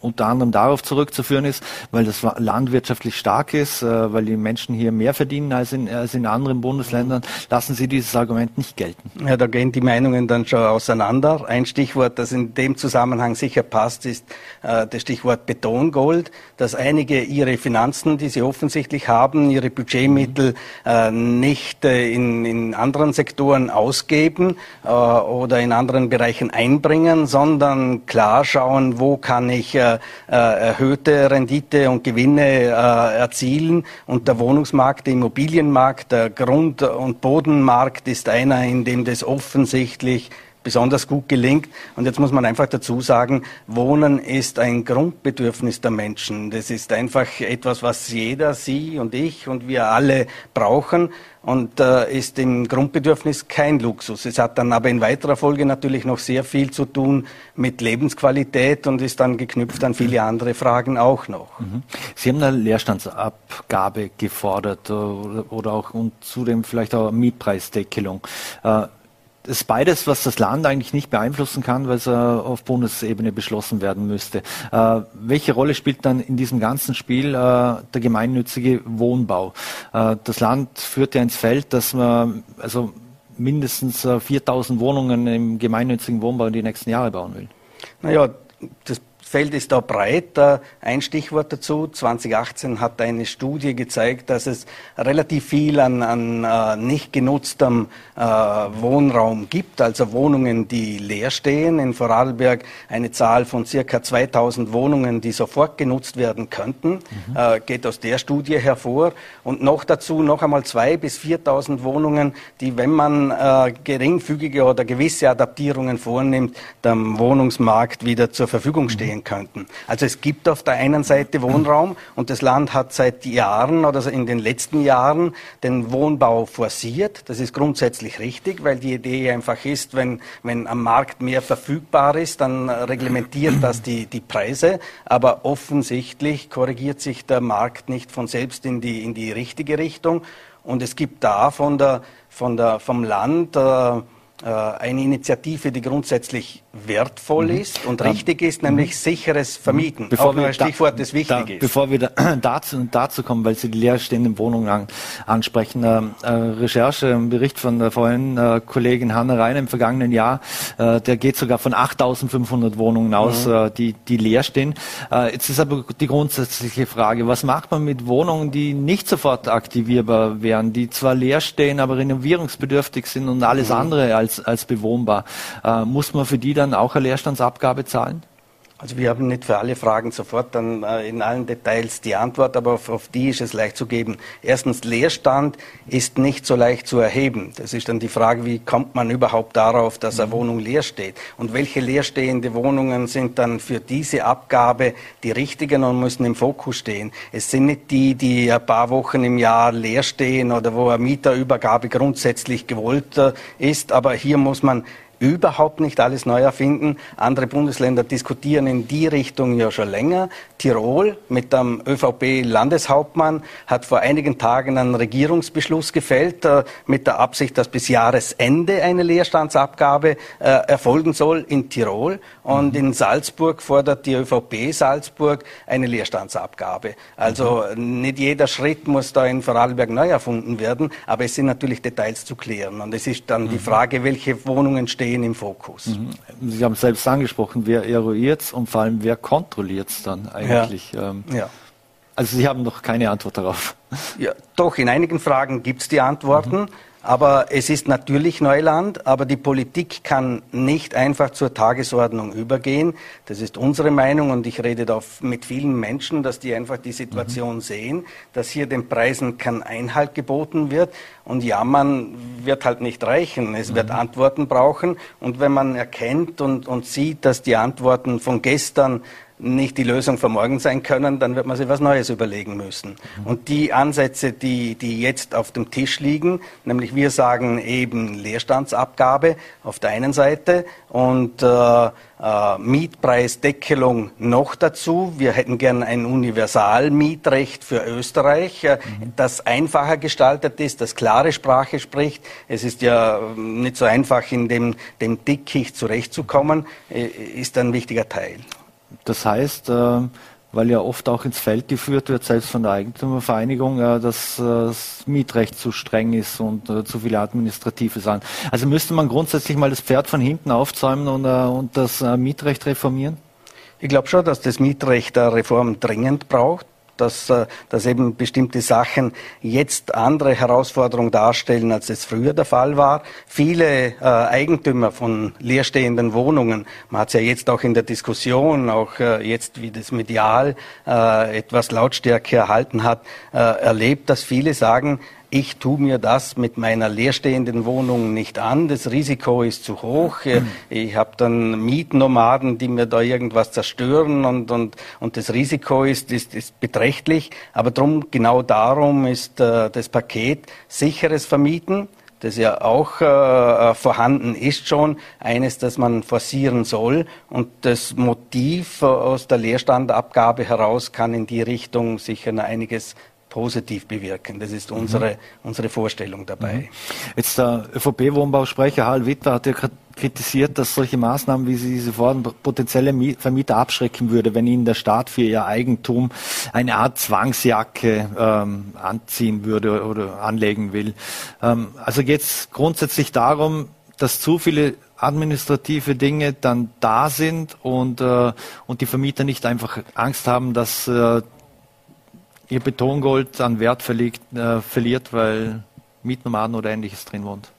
unter anderem darauf zurückzuführen ist, weil das Land wirtschaftlich stark ist, äh, weil die Menschen hier mehr verdienen als in, als in anderen Bundesländern, lassen Sie dieses Argument nicht gelten. Ja, da gehen die Meinungen dann schon auseinander. Ein Stichwort, das in dem Zusammenhang sicher passt, ist äh, das Stichwort Betongold, dass einige ihre Finanzen, die sie offensichtlich haben, ihre Budgetmittel äh, nicht äh, in, in anderen Sektoren ausgeben äh, oder in anderen Bereichen einbringen, sondern klar schauen, wo kann ich äh, erhöhte Rendite und Gewinne äh, erzielen. Und der Wohnungsmarkt, der Immobilienmarkt, der Grund- und Bodenmarkt ist einer, in dem das offensichtlich besonders gut gelingt. Und jetzt muss man einfach dazu sagen, Wohnen ist ein Grundbedürfnis der Menschen. Das ist einfach etwas, was jeder, Sie und ich und wir alle brauchen und äh, ist im Grundbedürfnis kein Luxus. Es hat dann aber in weiterer Folge natürlich noch sehr viel zu tun mit Lebensqualität und ist dann geknüpft an viele andere Fragen auch noch. Mhm. Sie haben eine Leerstandsabgabe gefordert oder, oder auch und zudem vielleicht auch Mietpreisdeckelung. Äh, ist beides, was das Land eigentlich nicht beeinflussen kann, weil es äh, auf Bundesebene beschlossen werden müsste. Äh, welche Rolle spielt dann in diesem ganzen Spiel äh, der gemeinnützige Wohnbau? Äh, das Land führt ja ins Feld, dass man also mindestens 4000 äh, Wohnungen im gemeinnützigen Wohnbau in die nächsten Jahre bauen will. Naja, das Feld ist da breit. Ein Stichwort dazu. 2018 hat eine Studie gezeigt, dass es relativ viel an, an äh, nicht genutztem äh, Wohnraum gibt, also Wohnungen, die leer stehen. In Vorarlberg eine Zahl von circa 2000 Wohnungen, die sofort genutzt werden könnten, mhm. äh, geht aus der Studie hervor. Und noch dazu noch einmal 2.000 bis 4.000 Wohnungen, die, wenn man äh, geringfügige oder gewisse Adaptierungen vornimmt, dem Wohnungsmarkt wieder zur Verfügung mhm. Stehen könnten. Also es gibt auf der einen Seite Wohnraum und das Land hat seit Jahren oder in den letzten Jahren den Wohnbau forciert. Das ist grundsätzlich richtig, weil die Idee einfach ist, wenn, wenn am Markt mehr verfügbar ist, dann reglementiert das die, die Preise. Aber offensichtlich korrigiert sich der Markt nicht von selbst in die, in die richtige Richtung. Und es gibt da von der, von der, vom Land äh, eine Initiative, die grundsätzlich wertvoll mhm. ist und richtig ist, nämlich mhm. sicheres Vermieten. Bevor Auch wir ein Stichwort, das wichtig da, ist. Bevor wir da, dazu, dazu kommen, weil Sie die leerstehenden Wohnungen an, ansprechen. Äh, äh, Recherche, ein Bericht von der vorhin äh, Kollegin Hanna Reiner im vergangenen Jahr, äh, der geht sogar von 8.500 Wohnungen aus, mhm. Äh, die, die leer stehen. Äh, jetzt ist aber die grundsätzliche Frage, was macht man mit Wohnungen, die nicht sofort aktivierbar wären, die zwar leer stehen, aber renovierungsbedürftig sind und alles mhm. andere als als, als bewohnbar. Äh, muss man für die dann auch eine Leerstandsabgabe zahlen? Also wir haben nicht für alle Fragen sofort dann äh, in allen Details die Antwort, aber auf, auf, die ist es leicht zu geben. Erstens, Leerstand ist nicht so leicht zu erheben. Das ist dann die Frage, wie kommt man überhaupt darauf, dass eine mhm. Wohnung leer steht? Und welche leerstehende Wohnungen sind dann für diese Abgabe die richtigen und müssen im Fokus stehen? Es sind nicht die, die ein paar Wochen im Jahr leer stehen oder wo eine Mieterübergabe grundsätzlich gewollt äh, ist, aber hier muss man überhaupt nicht alles neu erfinden. Andere Bundesländer diskutieren in die Richtung ja schon länger. Tirol mit dem ÖVP-Landeshauptmann hat vor einigen Tagen einen Regierungsbeschluss gefällt äh, mit der Absicht, dass bis Jahresende eine Leerstandsabgabe äh, erfolgen soll in Tirol. Und mhm. in Salzburg fordert die ÖVP Salzburg eine Leerstandsabgabe. Also mhm. nicht jeder Schritt muss da in Vorarlberg neu erfunden werden, aber es sind natürlich Details zu klären. Und es ist dann mhm. die Frage, welche Wohnungen stehen stehen im Fokus. Mhm. Sie haben es selbst angesprochen, wer eruiert es und vor allem wer kontrolliert es dann eigentlich? Ja. Ähm, ja. Also Sie haben noch keine Antwort darauf. Ja, doch, in einigen Fragen gibt es die Antworten. Mhm. Aber es ist natürlich Neuland, aber die Politik kann nicht einfach zur Tagesordnung übergehen. Das ist unsere Meinung und ich rede da mit vielen Menschen, dass die einfach die Situation mhm. sehen, dass hier den Preisen kein Einhalt geboten wird und jammern wird halt nicht reichen. Es mhm. wird Antworten brauchen und wenn man erkennt und, und sieht, dass die Antworten von gestern nicht die Lösung für morgen sein können, dann wird man sich was Neues überlegen müssen. Und die Ansätze, die, die jetzt auf dem Tisch liegen, nämlich wir sagen eben Leerstandsabgabe auf der einen Seite und äh, äh, Mietpreisdeckelung noch dazu. Wir hätten gern ein Universalmietrecht für Österreich, äh, mhm. das einfacher gestaltet ist, das klare Sprache spricht. Es ist ja nicht so einfach, in dem, dem Dickicht zurechtzukommen, äh, ist ein wichtiger Teil. Das heißt, äh, weil ja oft auch ins Feld geführt wird, selbst von der Eigentümervereinigung, äh, dass äh, das Mietrecht zu streng ist und zu viele administrative Sachen. Also müsste man grundsätzlich mal das Pferd von hinten aufzäumen und, und das Mietrecht reformieren? Ich glaube schon, dass das Mietrecht eine Reform dringend braucht dass, äh, dass eben bestimmte Sachen jetzt andere Herausforderungen darstellen, als es früher der Fall war. Viele äh, Eigentümer von leerstehenden Wohnungen, man hat es ja jetzt auch in der Diskussion, auch äh, jetzt wie das medial äh, etwas Lautstärke erhalten hat, äh, erlebt, dass viele sagen, ich tue mir das mit meiner leerstehenden Wohnung nicht an, das Risiko ist zu hoch, mhm. ich habe dann Mietnomaden, die mir da irgendwas zerstören und, und, und das Risiko ist, ist, ist beträchtlich, aber drum, genau darum ist äh, das Paket sicheres Vermieten, das ja auch äh, äh, vorhanden ist schon, eines, das man forcieren soll. Und das Motiv äh, aus der Leerstandabgabe heraus kann in die Richtung sicher einiges positiv bewirken. Das ist unsere, mhm. unsere Vorstellung dabei. Mhm. Jetzt der ÖVP-Wohnbausprecher Harl Witter hat ja kritisiert, dass solche Maßnahmen, wie Sie sie fordern, potenzielle Vermieter abschrecken würde, wenn ihnen der Staat für ihr Eigentum eine Art Zwangsjacke ähm, anziehen würde oder anlegen will. Ähm, also geht es grundsätzlich darum, dass zu viele administrative Dinge dann da sind und, äh, und die Vermieter nicht einfach Angst haben, dass äh, ihr Betongold an Wert verliegt, äh, verliert, weil Mietnomaden oder ähnliches drin wohnt?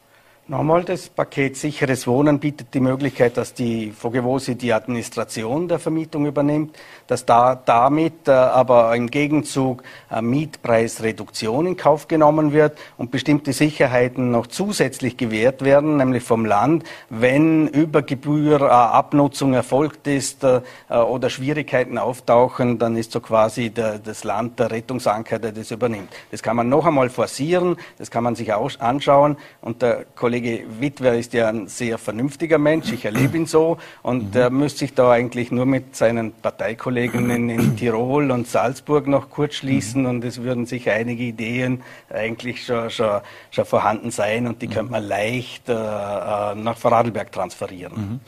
Nochmal, das Paket sicheres Wohnen bietet die Möglichkeit, dass die VGWOSI die Administration der Vermietung übernimmt, dass da damit äh, aber im Gegenzug äh, Mietpreisreduktion in Kauf genommen wird und bestimmte Sicherheiten noch zusätzlich gewährt werden, nämlich vom Land, wenn über Gebühr äh, Abnutzung erfolgt ist äh, äh, oder Schwierigkeiten auftauchen, dann ist so quasi der, das Land der Rettungsanker, der das übernimmt. Das kann man noch einmal forcieren, das kann man sich auch anschauen und der Kollege Kollege Wittwer ist ja ein sehr vernünftiger Mensch, ich erlebe ihn so. Und er müsste sich da eigentlich nur mit seinen Parteikollegen in, in Tirol und Salzburg noch kurz schließen und es würden sicher einige Ideen eigentlich schon, schon, schon vorhanden sein und die könnte man leicht äh, äh nach Vorarlberg transferieren.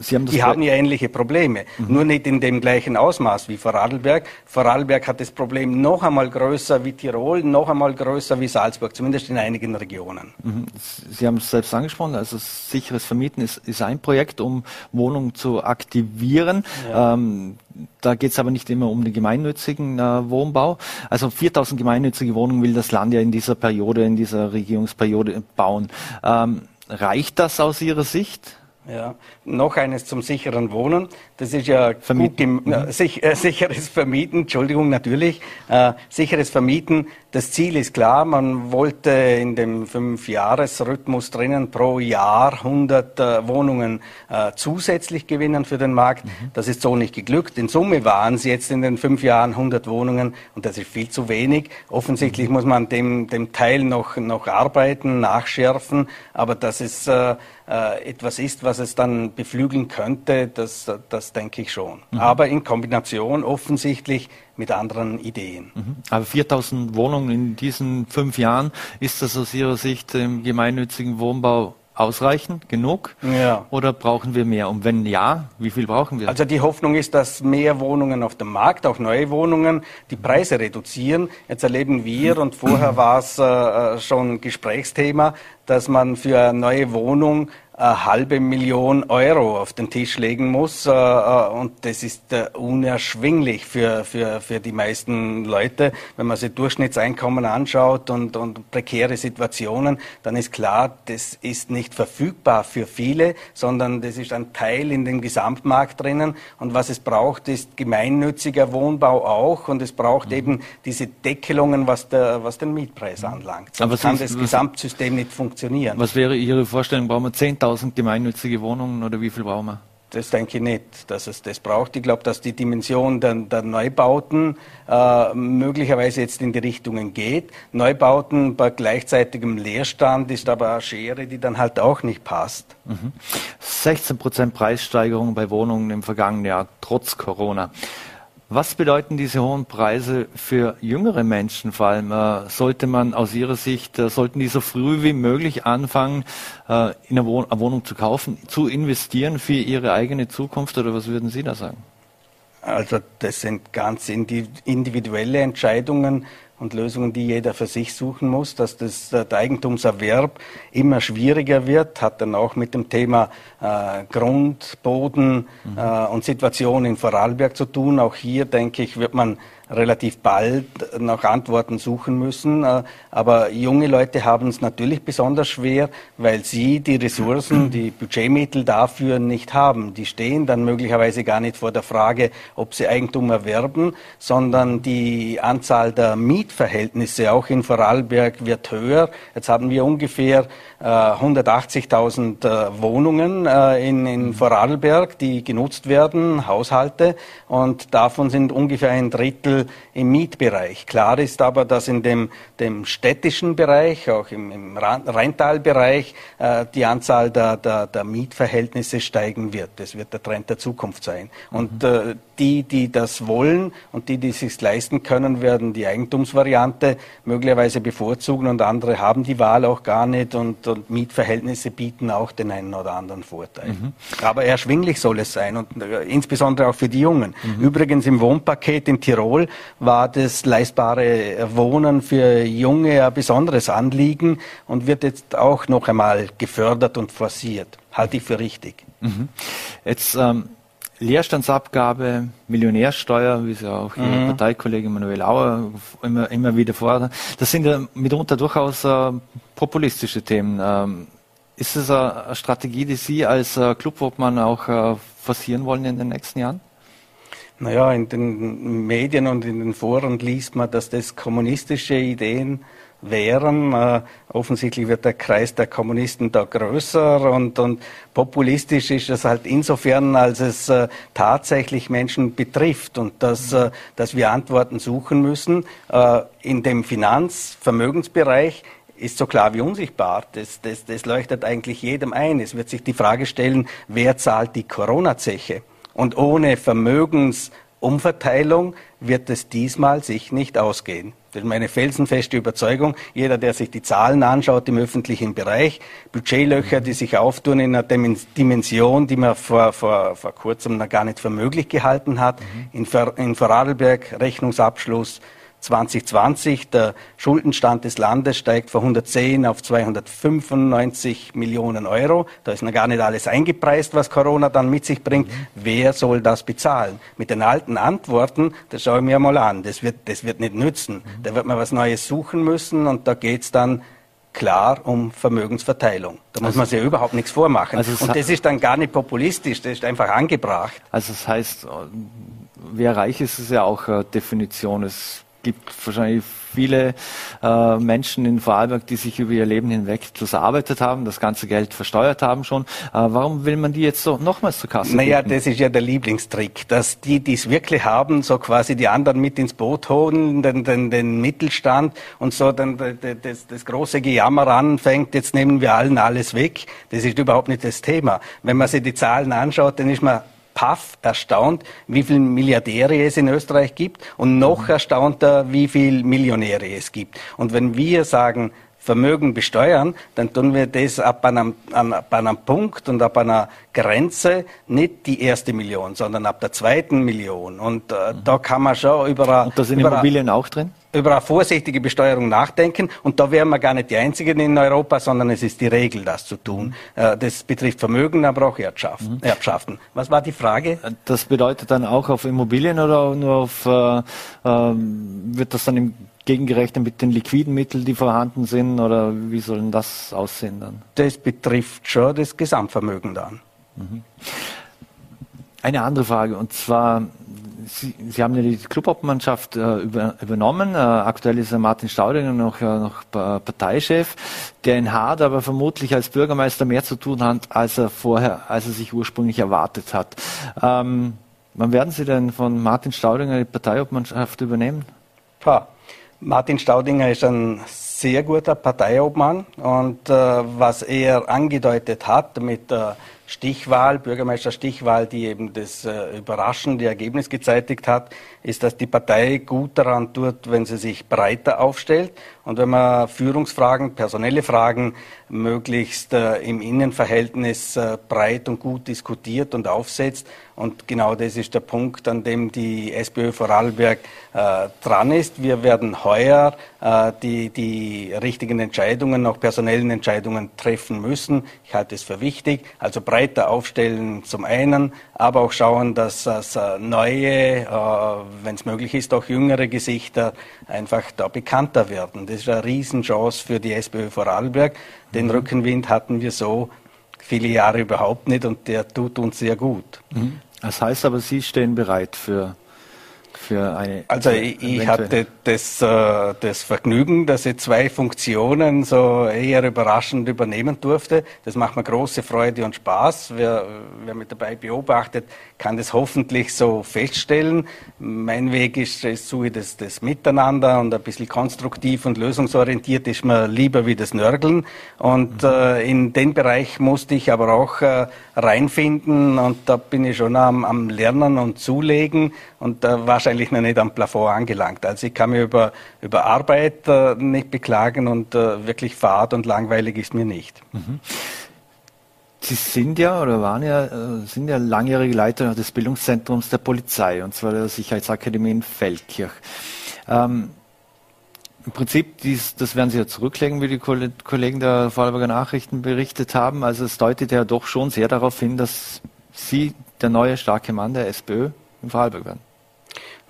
Sie haben die haben ja ähnliche Probleme, mhm. nur nicht in dem gleichen Ausmaß wie Vorarlberg. Vorarlberg hat das Problem noch einmal größer wie Tirol, noch einmal größer wie Salzburg, zumindest in einigen Regionen. Mhm. Sie haben es selbst angesprochen, also sicheres Vermieten ist, ist ein Projekt, um Wohnungen zu aktivieren. Ja. Ähm, da geht es aber nicht immer um den gemeinnützigen äh, Wohnbau. Also 4000 gemeinnützige Wohnungen will das Land ja in dieser Periode, in dieser Regierungsperiode bauen. Ähm, reicht das aus Ihrer Sicht? Ja, noch eines zum sicheren Wohnen. Das ist ja Vermieten. Gut, äh, sich, äh, sicheres Vermieten, Entschuldigung, natürlich. Äh, sicheres Vermieten. Das Ziel ist klar. Man wollte in dem Fünfjahresrhythmus drinnen pro Jahr 100 äh, Wohnungen äh, zusätzlich gewinnen für den Markt. Mhm. Das ist so nicht geglückt. In Summe waren es jetzt in den fünf Jahren 100 Wohnungen und das ist viel zu wenig. Offensichtlich mhm. muss man dem, dem Teil noch, noch arbeiten, nachschärfen. Aber das ist äh, etwas ist, was es dann beflügeln könnte, das, das denke ich schon. Mhm. Aber in Kombination offensichtlich mit anderen Ideen. Mhm. Aber 4000 Wohnungen in diesen fünf Jahren, ist das aus Ihrer Sicht im gemeinnützigen Wohnbau ausreichend, genug? Ja. Oder brauchen wir mehr? Und wenn ja, wie viel brauchen wir? Also die Hoffnung ist, dass mehr Wohnungen auf dem Markt, auch neue Wohnungen, die Preise reduzieren. Jetzt erleben wir, und vorher war es äh, schon Gesprächsthema, dass man für eine neue Wohnung äh, halbe Million Euro auf den Tisch legen muss. Äh, äh, und das ist äh, unerschwinglich für, für, für die meisten Leute. Wenn man sich Durchschnittseinkommen anschaut und, und prekäre Situationen, dann ist klar, das ist nicht verfügbar für viele, sondern das ist ein Teil in dem Gesamtmarkt drinnen. Und was es braucht, ist gemeinnütziger Wohnbau auch. Und es braucht mhm. eben diese Deckelungen, was, der, was den Mietpreis anlangt. Sonst kann das Gesamtsystem nicht funktionieren. Was wäre Ihre Vorstellung? Brauchen wir 10.000 10.000 gemeinnützige Wohnungen oder wie viel brauchen wir? Das denke ich nicht, dass es das braucht. Ich glaube, dass die Dimension der, der Neubauten äh, möglicherweise jetzt in die Richtungen geht. Neubauten bei gleichzeitigem Leerstand ist aber eine Schere, die dann halt auch nicht passt. Mhm. 16 Prozent Preissteigerung bei Wohnungen im vergangenen Jahr, trotz Corona. Was bedeuten diese hohen Preise für jüngere Menschen vor allem? Äh, sollte man aus Ihrer Sicht, äh, sollten die so früh wie möglich anfangen, äh, in eine, Wohn eine Wohnung zu kaufen, zu investieren für ihre eigene Zukunft oder was würden Sie da sagen? Also das sind ganz individuelle Entscheidungen und Lösungen, die jeder für sich suchen muss, dass das, der Eigentumserwerb immer schwieriger wird, hat dann auch mit dem Thema äh, Grund, Boden mhm. äh, und Situation in Vorarlberg zu tun. Auch hier, denke ich, wird man relativ bald nach Antworten suchen müssen. Äh, aber junge Leute haben es natürlich besonders schwer, weil sie die Ressourcen, die Budgetmittel dafür nicht haben. Die stehen dann möglicherweise gar nicht vor der Frage, ob sie Eigentum erwerben, sondern die Anzahl der Mietverhältnisse auch in Vorarlberg wird höher. Jetzt haben wir ungefähr 180.000 äh, äh, Wohnungen in, in Vorarlberg, die genutzt werden, Haushalte, und davon sind ungefähr ein Drittel im Mietbereich. Klar ist aber, dass in dem, dem städtischen Bereich, auch im, im Rheintalbereich, äh, die Anzahl der, der, der, Mietverhältnisse steigen wird. Das wird der Trend der Zukunft sein. Und mhm. äh, die, die das wollen und die, die es sich leisten können, werden die Eigentumsvariante möglicherweise bevorzugen und andere haben die Wahl auch gar nicht und, und Mietverhältnisse bieten auch den einen oder anderen Vorteil. Mhm. Aber erschwinglich soll es sein und äh, insbesondere auch für die Jungen. Mhm. Übrigens im Wohnpaket in Tirol war das leistbare Wohnen für Junge ein besonderes Anliegen und wird jetzt auch noch einmal gefördert und forciert. Halte ich für richtig. Mhm. Jetzt ähm Leerstandsabgabe, Millionärsteuer, wie es ja auch mhm. Ihr Parteikollege Manuel Auer immer, immer wieder fordert. Das sind ja mitunter durchaus äh, populistische Themen. Ähm, ist es eine, Strategie, die Sie als äh, Clubobmann auch äh, forcieren wollen in den nächsten Jahren? Naja, in den Medien und in den Foren liest man, dass das kommunistische Ideen wären. Äh, offensichtlich wird der Kreis der Kommunisten da größer und, und populistisch ist es halt insofern, als es äh, tatsächlich Menschen betrifft und dass, äh, dass wir Antworten suchen müssen. Äh, in dem Finanzvermögensbereich ist so klar wie unsichtbar. Das, das, das leuchtet eigentlich jedem ein. Es wird sich die Frage stellen, wer zahlt die Corona-Zeche? Und ohne Vermögensumverteilung wird es diesmal sich nicht ausgehen. Das ist meine felsenfeste Überzeugung. Jeder, der sich die Zahlen anschaut im öffentlichen Bereich, Budgetlöcher, die sich auftun in einer Dimension, die man vor, vor, vor kurzem noch gar nicht für möglich gehalten hat. Mhm. In, in Vorarlberg Rechnungsabschluss 2020. Der Schuldenstand des Landes steigt von 110 auf 295 Millionen Euro. Da ist noch gar nicht alles eingepreist, was Corona dann mit sich bringt. Mhm. Wer soll das bezahlen? Mit den alten Antworten, das schaue ich mir mal an. Das wird, das wird nicht nützen. Mhm. Da wird man was Neues suchen müssen und da geht's dann klar um Vermögensverteilung. Da muss also, man sich überhaupt nichts vormachen. Also und das ist dann gar nicht populistisch, das ist einfach angebracht. Also das heißt, wer reich ist, ist ja auch eine Definition. Es gibt wahrscheinlich viele äh, Menschen in Vorarlberg, die sich über ihr Leben hinweg erarbeitet haben, das ganze Geld versteuert haben schon. Äh, warum will man die jetzt so nochmals zur Kasse Naja, geben? das ist ja der Lieblingstrick, dass die, die es wirklich haben, so quasi die anderen mit ins Boot holen, den, den, den Mittelstand und so dann das, das große Gejammer anfängt, jetzt nehmen wir allen alles weg. Das ist überhaupt nicht das Thema. Wenn man sich die Zahlen anschaut, dann ist man paff erstaunt, wie viele Milliardäre es in Österreich gibt und noch mhm. erstaunter, wie viele Millionäre es gibt. Und wenn wir sagen, Vermögen besteuern, dann tun wir das ab einem, ab einem Punkt und ab einer Grenze nicht die erste Million, sondern ab der zweiten Million. Und äh, mhm. da kann man schon über... Und da sind Immobilien auch drin? Über eine vorsichtige Besteuerung nachdenken. Und da wären wir gar nicht die Einzigen in Europa, sondern es ist die Regel, das zu tun. Mhm. Das betrifft Vermögen, aber auch Erbschaften. Mhm. Erbschaften. Was war die Frage? Das bedeutet dann auch auf Immobilien oder nur auf, äh, äh, wird das dann im gegengerechnet mit den liquiden Mitteln, die vorhanden sind, oder wie soll denn das aussehen dann? Das betrifft schon das Gesamtvermögen dann. Mhm. Eine andere Frage, und zwar, Sie, Sie haben ja die Clubobmannschaft äh, über, übernommen. Äh, aktuell ist Martin Staudinger noch, äh, noch Parteichef, der in Hard aber vermutlich als Bürgermeister mehr zu tun hat, als er vorher, als er sich ursprünglich erwartet hat. Ähm, wann werden Sie denn von Martin Staudinger die Parteiobmannschaft übernehmen? Ha. Martin Staudinger ist ein sehr guter Parteiobmann und äh, was er angedeutet hat mit der Stichwahl, Bürgermeister Stichwahl, die eben das äh, überraschende Ergebnis gezeitigt hat, ist, dass die Partei gut daran tut, wenn sie sich breiter aufstellt und wenn man Führungsfragen, personelle Fragen möglichst äh, im Innenverhältnis äh, breit und gut diskutiert und aufsetzt. Und genau das ist der Punkt, an dem die SPÖ Vorarlberg äh, dran ist. Wir werden heuer äh, die, die richtigen Entscheidungen, auch personellen Entscheidungen treffen müssen. Ich halte es für wichtig. Also breiter aufstellen zum einen, aber auch schauen, dass das neue, äh, wenn es möglich ist, auch jüngere Gesichter einfach da bekannter werden. Das ist eine Riesenchance für die SPÖ Vorarlberg. Den mhm. Rückenwind hatten wir so viele Jahre überhaupt nicht und der tut uns sehr gut. Mhm. Das heißt aber, Sie stehen bereit für für eine. Also ich, ich hatte das, äh, das Vergnügen, dass ich zwei Funktionen so eher überraschend übernehmen durfte. Das macht mir große Freude und Spaß. Wer, wer mit dabei beobachtet, kann das hoffentlich so feststellen. Mein Weg ist, ist ich das, das Miteinander und ein bisschen konstruktiv und lösungsorientiert ist mir lieber wie das Nörgeln. Und mhm. äh, in den Bereich musste ich aber auch äh, reinfinden und da bin ich schon am, am Lernen und Zulegen und äh, wahrscheinlich noch nicht am Plafond angelangt. Also ich kann mich über, über Arbeit äh, nicht beklagen und äh, wirklich fad und langweilig ist mir nicht. Mhm. Sie sind ja oder waren ja, äh, sind ja langjährige Leiter des Bildungszentrums der Polizei und zwar der Sicherheitsakademie in Feldkirch. Ähm, im Prinzip, dies, das werden Sie ja zurücklegen, wie die Kollegen der Vorarlberger Nachrichten berichtet haben. Also es deutet ja doch schon sehr darauf hin, dass Sie der neue starke Mann der SPÖ in Vorarlberg werden.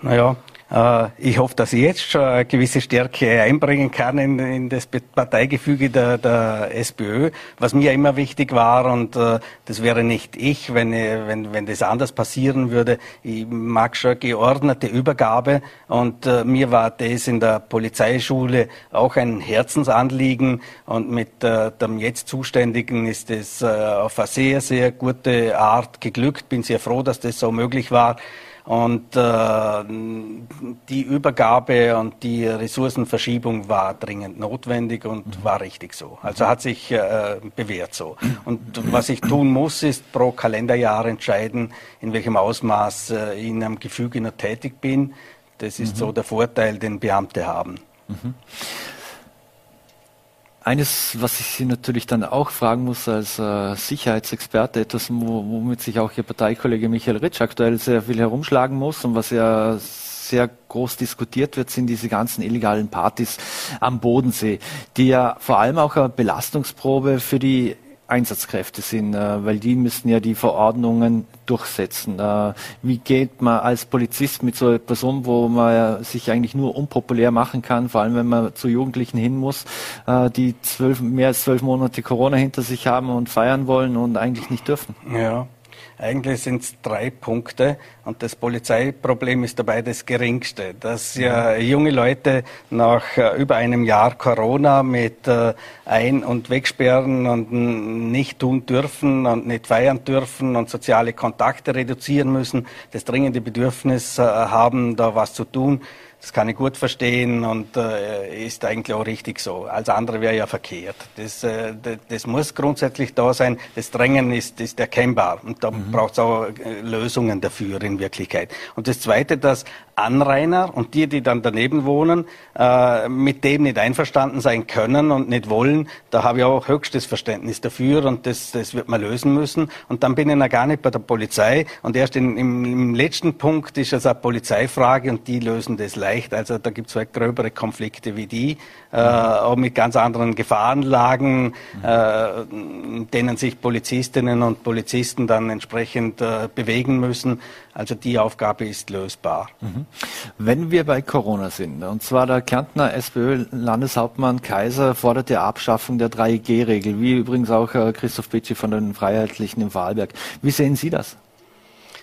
Naja, äh, ich hoffe, dass ich jetzt schon eine gewisse Stärke einbringen kann in, in das Parteigefüge der, der, SPÖ, was mir immer wichtig war und äh, das wäre nicht ich, wenn, wenn, wenn das anders passieren würde. Ich mag schon geordnete Übergabe und äh, mir war das in der Polizeischule auch ein Herzensanliegen und mit dem jetzt Zuständigen ist es auf eine sehr, sehr gute Art geglückt. Bin sehr froh, dass das so möglich war. Und äh, die Übergabe und die Ressourcenverschiebung war dringend notwendig und mhm. war richtig so. Also hat sich äh, bewährt so. Und was ich tun muss, ist pro Kalenderjahr entscheiden, in welchem Ausmaß äh, ich in einem Gefüge noch tätig bin. Das ist mhm. so der Vorteil, den Beamte haben. Mhm. Eines, was ich Sie natürlich dann auch fragen muss als äh, Sicherheitsexperte, etwas, womit sich auch Ihr Parteikollege Michael Ritsch aktuell sehr viel herumschlagen muss und was ja sehr groß diskutiert wird, sind diese ganzen illegalen Partys am Bodensee, die ja vor allem auch eine Belastungsprobe für die Einsatzkräfte sind, äh, weil die müssen ja die Verordnungen durchsetzen. Äh, wie geht man als Polizist mit so einer Person, wo man sich eigentlich nur unpopulär machen kann, vor allem wenn man zu Jugendlichen hin muss, äh, die zwölf, mehr als zwölf Monate Corona hinter sich haben und feiern wollen und eigentlich nicht dürfen? Ja. Eigentlich sind es drei Punkte und das Polizeiproblem ist dabei das geringste, dass ja junge Leute nach äh, über einem Jahr Corona mit äh, Ein- und Wegsperren und nicht tun dürfen und nicht feiern dürfen und soziale Kontakte reduzieren müssen, das dringende Bedürfnis äh, haben, da was zu tun. Das kann ich gut verstehen und äh, ist eigentlich auch richtig so. Als andere wäre ja verkehrt. Das, äh, das, das, muss grundsätzlich da sein. Das Drängen ist, ist erkennbar und da mhm. braucht es auch äh, Lösungen dafür in Wirklichkeit. Und das Zweite, dass Anrainer und die, die dann daneben wohnen, äh, mit dem nicht einverstanden sein können und nicht wollen, da habe ich auch höchstes Verständnis dafür und das, das wird man lösen müssen. Und dann bin ich noch gar nicht bei der Polizei und erst in, im, im letzten Punkt ist es eine Polizeifrage und die lösen das leicht. Also da gibt es halt gröbere Konflikte wie die, äh, auch mit ganz anderen Gefahrenlagen, äh, in denen sich Polizistinnen und Polizisten dann entsprechend äh, bewegen müssen. Also die Aufgabe ist lösbar. Mhm. Wenn wir bei Corona sind, und zwar der Kärntner SPÖ-Landeshauptmann Kaiser fordert die Abschaffung der 3G-Regel, wie übrigens auch äh, Christoph Bitschi von den Freiheitlichen im Vorarlberg. Wie sehen Sie das?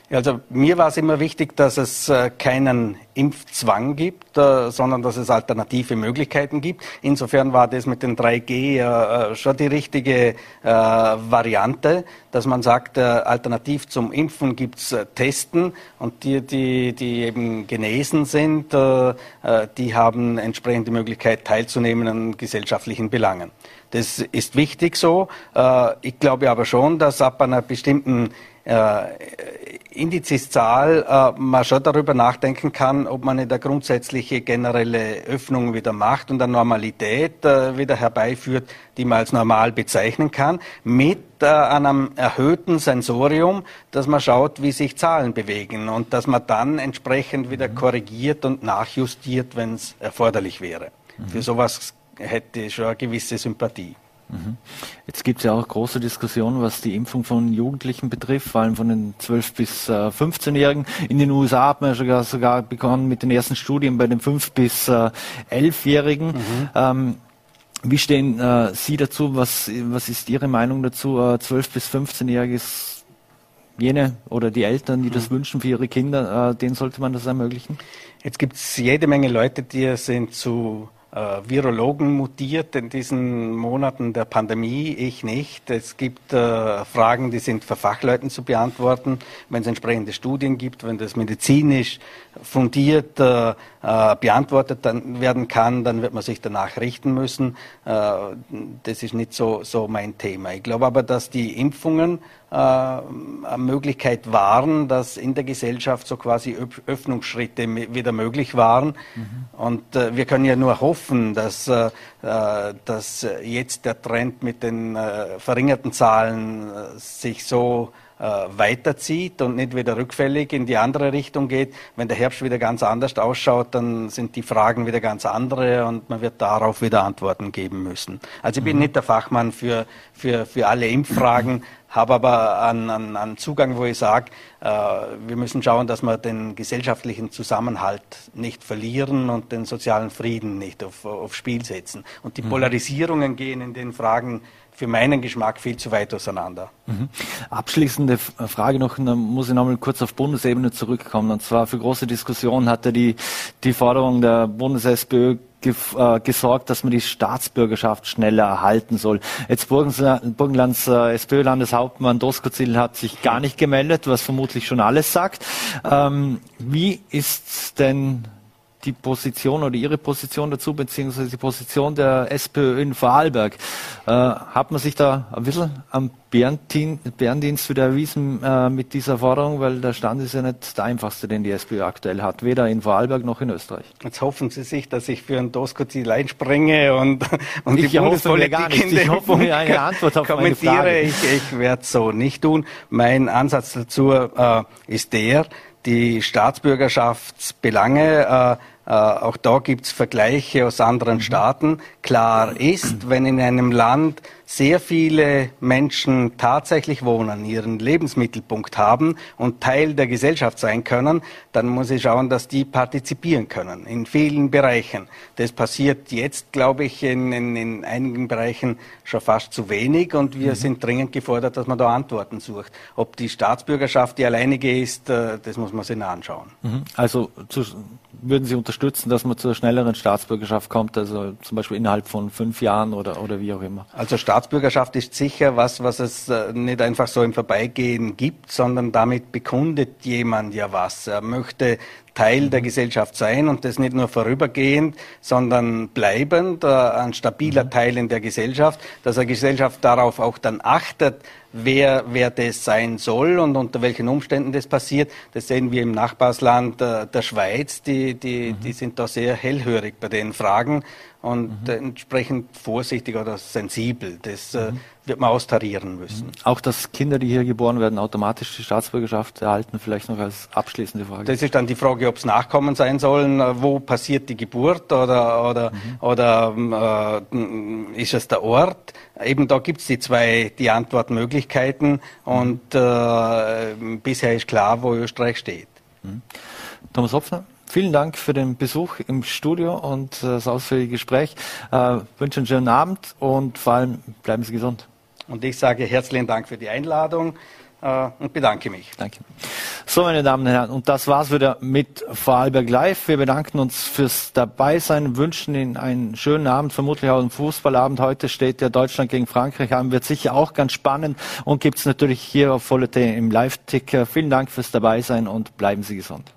Also mir war es immer wichtig, dass es äh, keinen Impfzwang gibt, äh, sondern dass es alternative Möglichkeiten gibt. Insofern war das mit den 3G äh, schon die richtige Variante, dass man sagt, alternativ zum Impfen gibt's Testen und die, die, die eben genesen sind, die haben entsprechend die Möglichkeit teilzunehmen an gesellschaftlichen Belangen. Das ist wichtig so. Ich glaube aber schon, dass ab einer bestimmten Indizeszahl äh, man schon darüber nachdenken kann, ob man eine grundsätzliche generelle Öffnung wieder macht und eine Normalität äh, wieder herbeiführt, die man als normal bezeichnen kann, mit äh, einem erhöhten Sensorium, dass man schaut, wie sich Zahlen bewegen und dass man dann entsprechend wieder mhm. korrigiert und nachjustiert, wenn es erforderlich wäre. Mhm. Für sowas hätte ich schon eine gewisse Sympathie. Mhm. Jetzt gibt es ja auch große Diskussionen, was die Impfung von Jugendlichen betrifft, vor allem von den 12- bis 15-Jährigen. Äh, In den USA hat man ja sogar, sogar begonnen mit den ersten Studien bei den 5- bis 11-Jährigen. Mhm. Ähm, wie stehen äh, Sie dazu? Was, was ist Ihre Meinung dazu? Äh, 12- bis 15-Jährige ist jene oder die Eltern, die das mhm. wünschen für ihre Kinder, äh, denen sollte man das ermöglichen? Jetzt gibt es jede Menge Leute, die sind zu äh, Virologen mutiert in diesen Monaten der Pandemie, ich nicht. Es gibt äh, Fragen, die sind für Fachleuten zu beantworten, wenn es entsprechende Studien gibt, wenn das medizinisch fundiert äh, äh beantwortet dann werden kann, dann wird man sich danach richten müssen. Äh, das ist nicht so, so mein Thema. Ich glaube aber, dass die Impfungen äh, Möglichkeit waren, dass in der Gesellschaft so quasi Öffnungsschritte wieder möglich waren. Mhm. Und äh, wir können ja nur hoffen, dass, äh, dass jetzt der Trend mit den verringerten Zahlen sich so weiterzieht und nicht wieder rückfällig in die andere Richtung geht. Wenn der Herbst wieder ganz anders ausschaut, dann sind die Fragen wieder ganz andere und man wird darauf wieder Antworten geben müssen. Also ich bin mhm. nicht der Fachmann für, für, für alle Impffragen, habe aber einen, einen, einen Zugang, wo ich sage, äh, wir müssen schauen, dass wir den gesellschaftlichen Zusammenhalt nicht verlieren und den sozialen Frieden nicht auf, aufs Spiel setzen. Und die mhm. Polarisierungen gehen in den Fragen für meinen Geschmack viel zu weit auseinander. Mhm. Abschließende Frage noch, dann muss ich nochmal kurz auf Bundesebene zurückkommen. Und zwar für große Diskussionen hatte die, die Forderung der Bundes-SPÖ äh, gesorgt, dass man die Staatsbürgerschaft schneller erhalten soll. Jetzt Burgenlands äh, SPÖ-Landeshauptmann Doskozil hat sich gar nicht gemeldet, was vermutlich schon alles sagt. Ähm, wie ist denn die Position oder Ihre Position dazu, beziehungsweise die Position der SPÖ in Vorarlberg. Äh, hat man sich da ein bisschen am Bärendienst wieder erwiesen äh, mit dieser Forderung, weil der Stand ist ja nicht der einfachste, den die SPÖ aktuell hat, weder in Vorarlberg noch in Österreich. Jetzt hoffen Sie sich, dass ich für ein Doskozil einspringe und, und ich die Bundespolitik gar nicht. Ich hoffe eine Antwort auf kommentiere. Meine Frage. Ich, ich werde es so nicht tun. Mein Ansatz dazu äh, ist der, die Staatsbürgerschaftsbelange äh, auch da gibt's Vergleiche aus anderen mhm. Staaten. Klar ist, wenn in einem Land sehr viele Menschen tatsächlich wohnen, ihren Lebensmittelpunkt haben und Teil der Gesellschaft sein können, dann muss ich schauen, dass die partizipieren können in vielen Bereichen. Das passiert jetzt, glaube ich, in, in, in einigen Bereichen schon fast zu wenig und wir mhm. sind dringend gefordert, dass man da Antworten sucht. Ob die Staatsbürgerschaft die alleinige ist, äh, das muss man sich anschauen. Mhm. Also zu, würden Sie unterstützen, dass man zur schnelleren Staatsbürgerschaft kommt, also zum Beispiel innerhalb von fünf Jahren oder, oder wie auch immer? Also Staatsbürgerschaft ist sicher was, was es äh, nicht einfach so im Vorbeigehen gibt, sondern damit bekundet jemand ja was. Er möchte Teil der Gesellschaft sein und das nicht nur vorübergehend, sondern bleibend, äh, ein stabiler mhm. Teil in der Gesellschaft, dass eine Gesellschaft darauf auch dann achtet, wer, wer das sein soll und unter welchen Umständen das passiert. Das sehen wir im Nachbarsland äh, der Schweiz, die, die, mhm. die sind da sehr hellhörig bei den Fragen und mhm. entsprechend vorsichtig oder sensibel. Das äh, mhm. wird man austarieren müssen. Auch dass Kinder, die hier geboren werden, automatisch die Staatsbürgerschaft erhalten, vielleicht noch als abschließende Frage. Das ist dann die Frage, ob es Nachkommen sein sollen, äh, wo passiert die Geburt oder, oder, mhm. oder äh, ist es der Ort? Eben da gibt es die zwei die Antwortmöglichkeiten und äh, bisher ist klar, wo Österreich steht. Mhm. Thomas Hopfner, vielen Dank für den Besuch im Studio und äh, das ausführliche Gespräch. Äh, wünsche einen schönen Abend und vor allem bleiben Sie gesund. Und ich sage herzlichen Dank für die Einladung äh, und bedanke mich. Danke. So, meine Damen und Herren, und das war's wieder mit Vorarlberg Live. Wir bedanken uns fürs Dabeisein, wünschen Ihnen einen schönen Abend, vermutlich auch einen Fußballabend. Heute steht ja Deutschland gegen Frankreich an, wird sicher auch ganz spannend und gibt's natürlich hier auf Vollete im Live-Ticker. Vielen Dank fürs Dabeisein und bleiben Sie gesund.